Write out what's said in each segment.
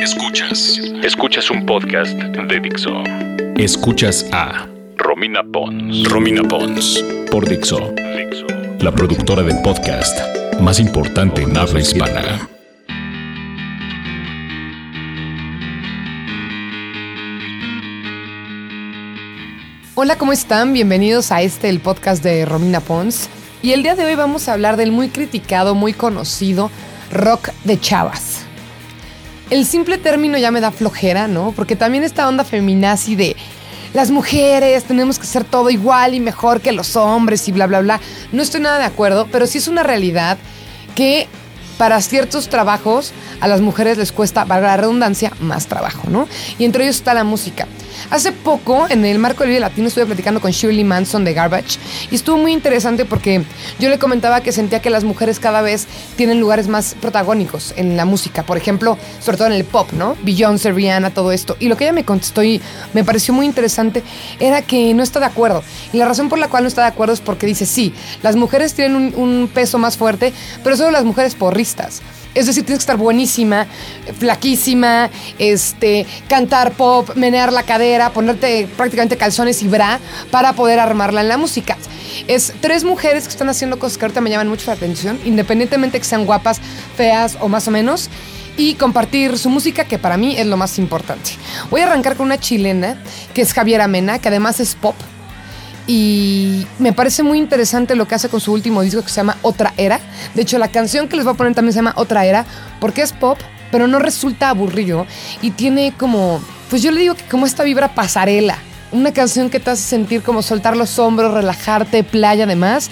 Escuchas. Escuchas un podcast de Dixo. Escuchas a Romina Pons. Romina Pons. Por Dixo. Dixo. La productora del podcast más importante en habla hispana. Hola, ¿cómo están? Bienvenidos a este, el podcast de Romina Pons. Y el día de hoy vamos a hablar del muy criticado, muy conocido rock de chavas. El simple término ya me da flojera, ¿no? Porque también esta onda feminazi de las mujeres tenemos que ser todo igual y mejor que los hombres y bla, bla, bla. No estoy nada de acuerdo, pero sí es una realidad que para ciertos trabajos a las mujeres les cuesta, valga la redundancia, más trabajo, ¿no? Y entre ellos está la música. Hace poco, en el marco del Vive Latino, estuve platicando con Shirley Manson de Garbage y estuvo muy interesante porque yo le comentaba que sentía que las mujeres cada vez tienen lugares más protagónicos en la música, por ejemplo, sobre todo en el pop, ¿no? Beyoncé, Rihanna, todo esto. Y lo que ella me contestó y me pareció muy interesante era que no está de acuerdo. Y la razón por la cual no está de acuerdo es porque dice, sí, las mujeres tienen un, un peso más fuerte, pero solo las mujeres porristas. Es decir, tienes que estar buenísima, flaquísima, este, cantar pop, menear la cadera, ponerte prácticamente calzones y bra para poder armarla en la música. Es tres mujeres que están haciendo cosas que ahorita me llaman mucho la atención, independientemente que sean guapas, feas o más o menos, y compartir su música, que para mí es lo más importante. Voy a arrancar con una chilena, que es Javiera Mena, que además es pop y me parece muy interesante lo que hace con su último disco que se llama Otra Era. De hecho, la canción que les voy a poner también se llama Otra Era, porque es pop, pero no resulta aburrido y tiene como, pues yo le digo que como esta vibra pasarela. Una canción que te hace sentir como soltar los hombros, relajarte, playa además.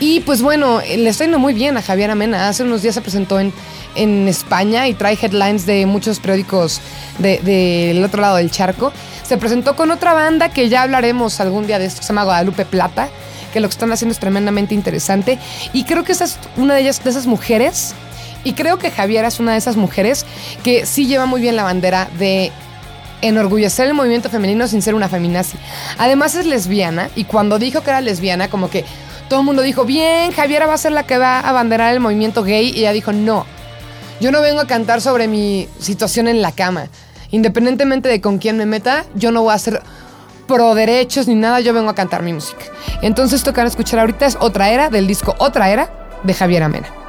Y pues bueno, le está yendo muy bien a Javier Amena. Hace unos días se presentó en, en España y trae headlines de muchos periódicos del de, otro lado del charco se presentó con otra banda que ya hablaremos algún día de esto, que se llama Guadalupe Plata, que lo que están haciendo es tremendamente interesante. Y creo que esa es una de ellas, de esas mujeres, y creo que Javiera es una de esas mujeres que sí lleva muy bien la bandera de enorgullecer el movimiento femenino sin ser una feminazi. Además es lesbiana, y cuando dijo que era lesbiana, como que todo el mundo dijo, bien, Javiera va a ser la que va a abanderar el movimiento gay, y ella dijo, no, yo no vengo a cantar sobre mi situación en la cama independientemente de con quién me meta, yo no voy a hacer pro derechos ni nada, yo vengo a cantar mi música. Entonces, a escuchar ahorita es Otra Era del disco Otra Era de Javier Amena.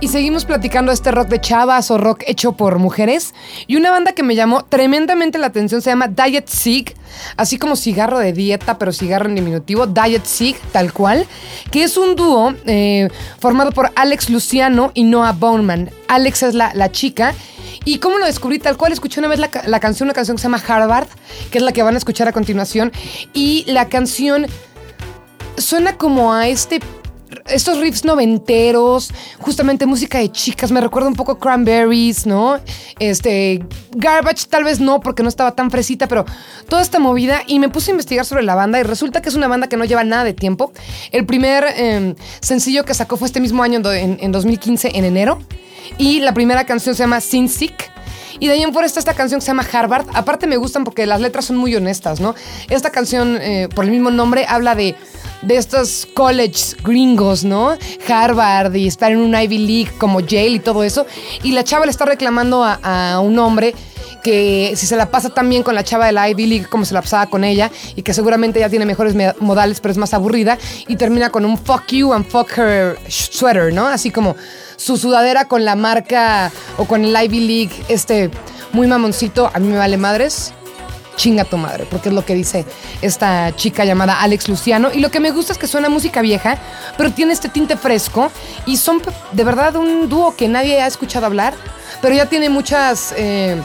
Y seguimos platicando este rock de chavas o rock hecho por mujeres. Y una banda que me llamó tremendamente la atención se llama Diet Sig, así como cigarro de dieta, pero cigarro en diminutivo, Diet Sig, tal cual, que es un dúo eh, formado por Alex Luciano y Noah Bowman. Alex es la, la chica. ¿Y cómo lo descubrí? Tal cual escuché una vez la, la canción, una canción que se llama Harvard, que es la que van a escuchar a continuación. Y la canción suena como a este estos riffs noventeros, justamente música de chicas, me recuerda un poco Cranberries, ¿no? Este, Garbage tal vez no, porque no estaba tan fresita, pero toda esta movida y me puse a investigar sobre la banda y resulta que es una banda que no lleva nada de tiempo. El primer em, sencillo que sacó fue este mismo año, en, en 2015, en enero, y la primera canción se llama Sin Sick. Y de ahí en fuera está esta canción que se llama Harvard. Aparte me gustan porque las letras son muy honestas, ¿no? Esta canción, eh, por el mismo nombre, habla de de estos colleges gringos, ¿no? Harvard y estar en un Ivy League como Yale y todo eso. Y la chava le está reclamando a, un hombre que si se la pasa tan bien con la chava de la Ivy League como se la pasaba con ella y que seguramente ya tiene mejores modales pero es más aburrida y termina con un fuck you and fuck her sweater, ¿no? Así como su sudadera con la marca o con el Ivy League, este muy mamoncito, a mí me vale madres chinga tu madre, porque es lo que dice esta chica llamada Alex Luciano. Y lo que me gusta es que suena música vieja, pero tiene este tinte fresco y son de verdad un dúo que nadie ha escuchado hablar, pero ya tiene muchas eh,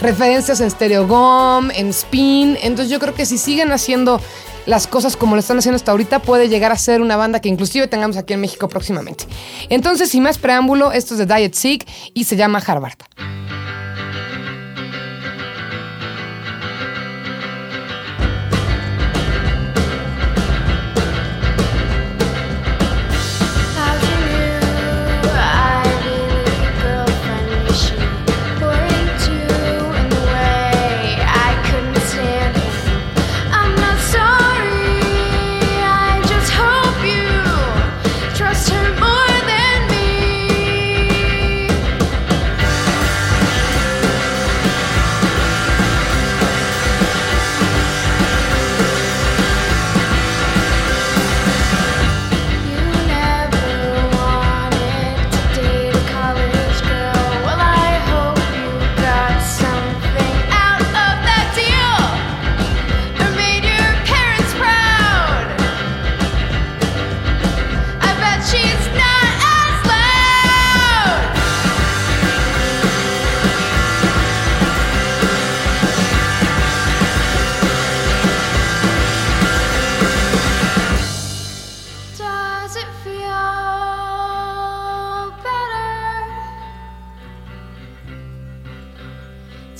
referencias en Stereogum, en Spin. Entonces yo creo que si siguen haciendo las cosas como lo están haciendo hasta ahorita, puede llegar a ser una banda que inclusive tengamos aquí en México próximamente. Entonces, sin más preámbulo, esto es de Diet Sick y se llama Harvard.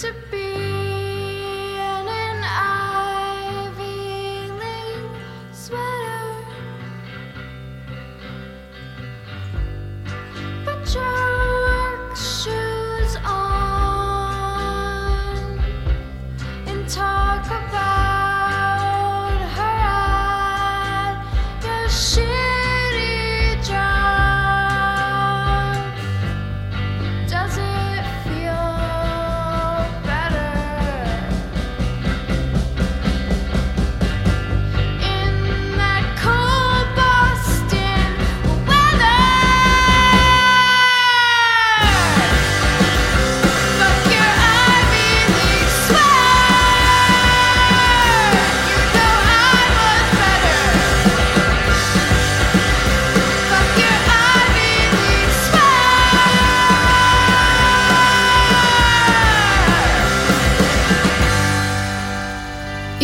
to be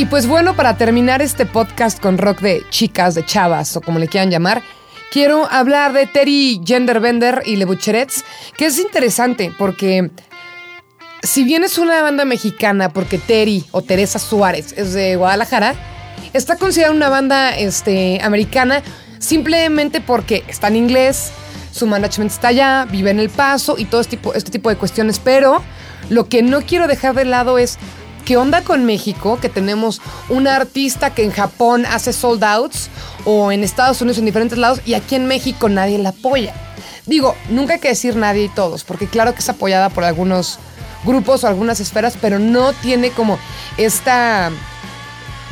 pues bueno, para terminar este podcast con rock de chicas, de chavas o como le quieran llamar, quiero hablar de Terry Genderbender y Le Bucherets, que es interesante porque si bien es una banda mexicana, porque Terry o Teresa Suárez es de Guadalajara, está considerada una banda este, americana simplemente porque está en inglés, su management está allá, vive en El Paso y todo este tipo, este tipo de cuestiones, pero lo que no quiero dejar de lado es ¿Qué onda con México? Que tenemos una artista que en Japón hace sold outs o en Estados Unidos en diferentes lados y aquí en México nadie la apoya. Digo, nunca hay que decir nadie y todos, porque claro que es apoyada por algunos grupos o algunas esferas, pero no tiene como esta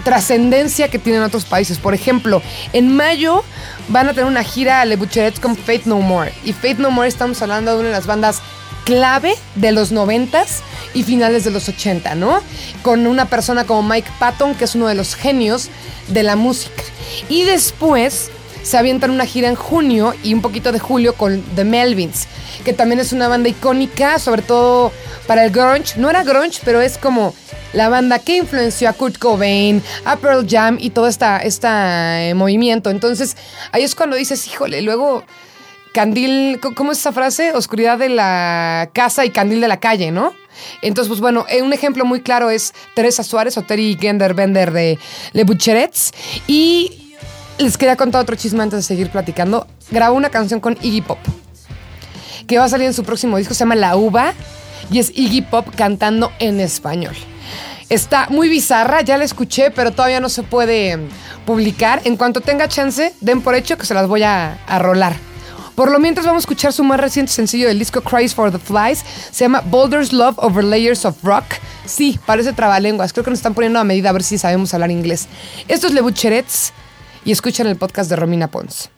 trascendencia que tienen otros países. Por ejemplo, en mayo van a tener una gira a Le Boucherets con Faith No More. Y Faith No More estamos hablando de una de las bandas clave de los 90 y finales de los 80, ¿no? Con una persona como Mike Patton, que es uno de los genios de la música. Y después se avientan una gira en junio y un poquito de julio con The Melvins, que también es una banda icónica, sobre todo para el grunge. No era grunge, pero es como la banda que influenció a Kurt Cobain, a Pearl Jam y todo este movimiento. Entonces, ahí es cuando dices, híjole, luego candil, ¿cómo es esa frase? Oscuridad de la casa y candil de la calle, ¿no? Entonces, pues bueno, eh, un ejemplo muy claro es Teresa Suárez o Terry Genderbender de Le Boucherets. Y les quería contar otro chisme antes de seguir platicando. Grabó una canción con Iggy Pop, que va a salir en su próximo disco, se llama La Uva, y es Iggy Pop cantando en español. Está muy bizarra, ya la escuché, pero todavía no se puede publicar. En cuanto tenga chance, den por hecho que se las voy a, rolar. Por lo mientras vamos a escuchar su más reciente sencillo del disco Cries for the Flies. Se llama Boulder's Love Over Layers of Rock. Sí, parece trabalenguas. Creo que nos están poniendo a medida a ver si sabemos hablar inglés. Esto es Le Bucherets y escuchan el podcast de Romina Pons.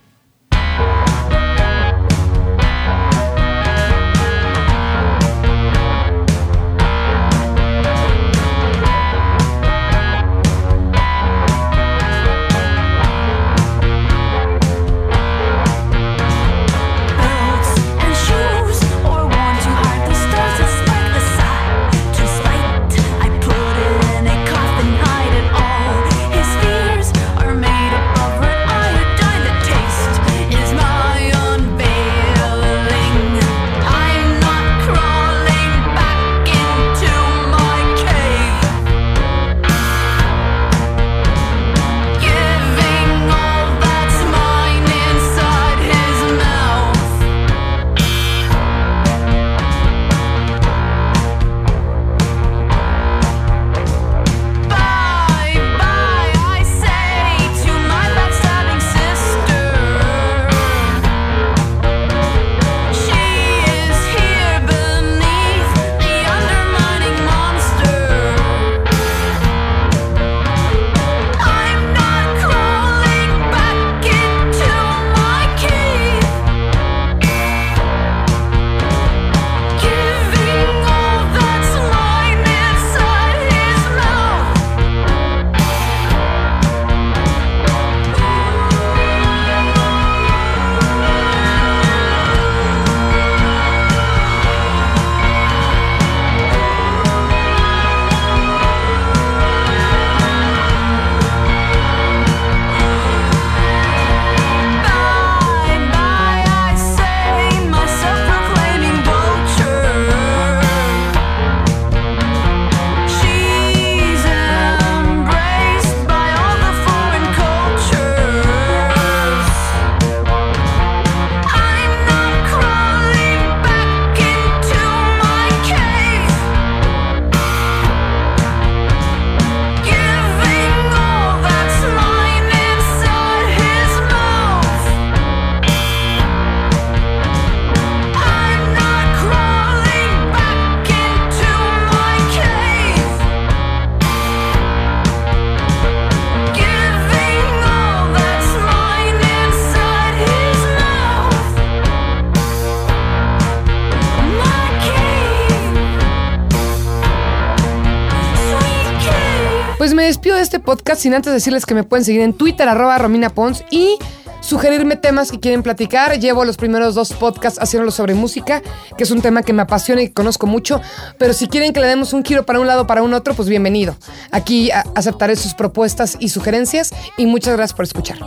Despido de este podcast sin antes decirles que me pueden seguir en Twitter, arroba Romina Pons y sugerirme temas que quieren platicar. Llevo los primeros dos podcasts haciéndolo sobre música, que es un tema que me apasiona y que conozco mucho. Pero si quieren que le demos un giro para un lado o para un otro, pues bienvenido. Aquí aceptaré sus propuestas y sugerencias y muchas gracias por escuchar.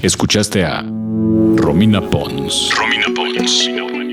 Escuchaste a Romina Pons. Romina Pons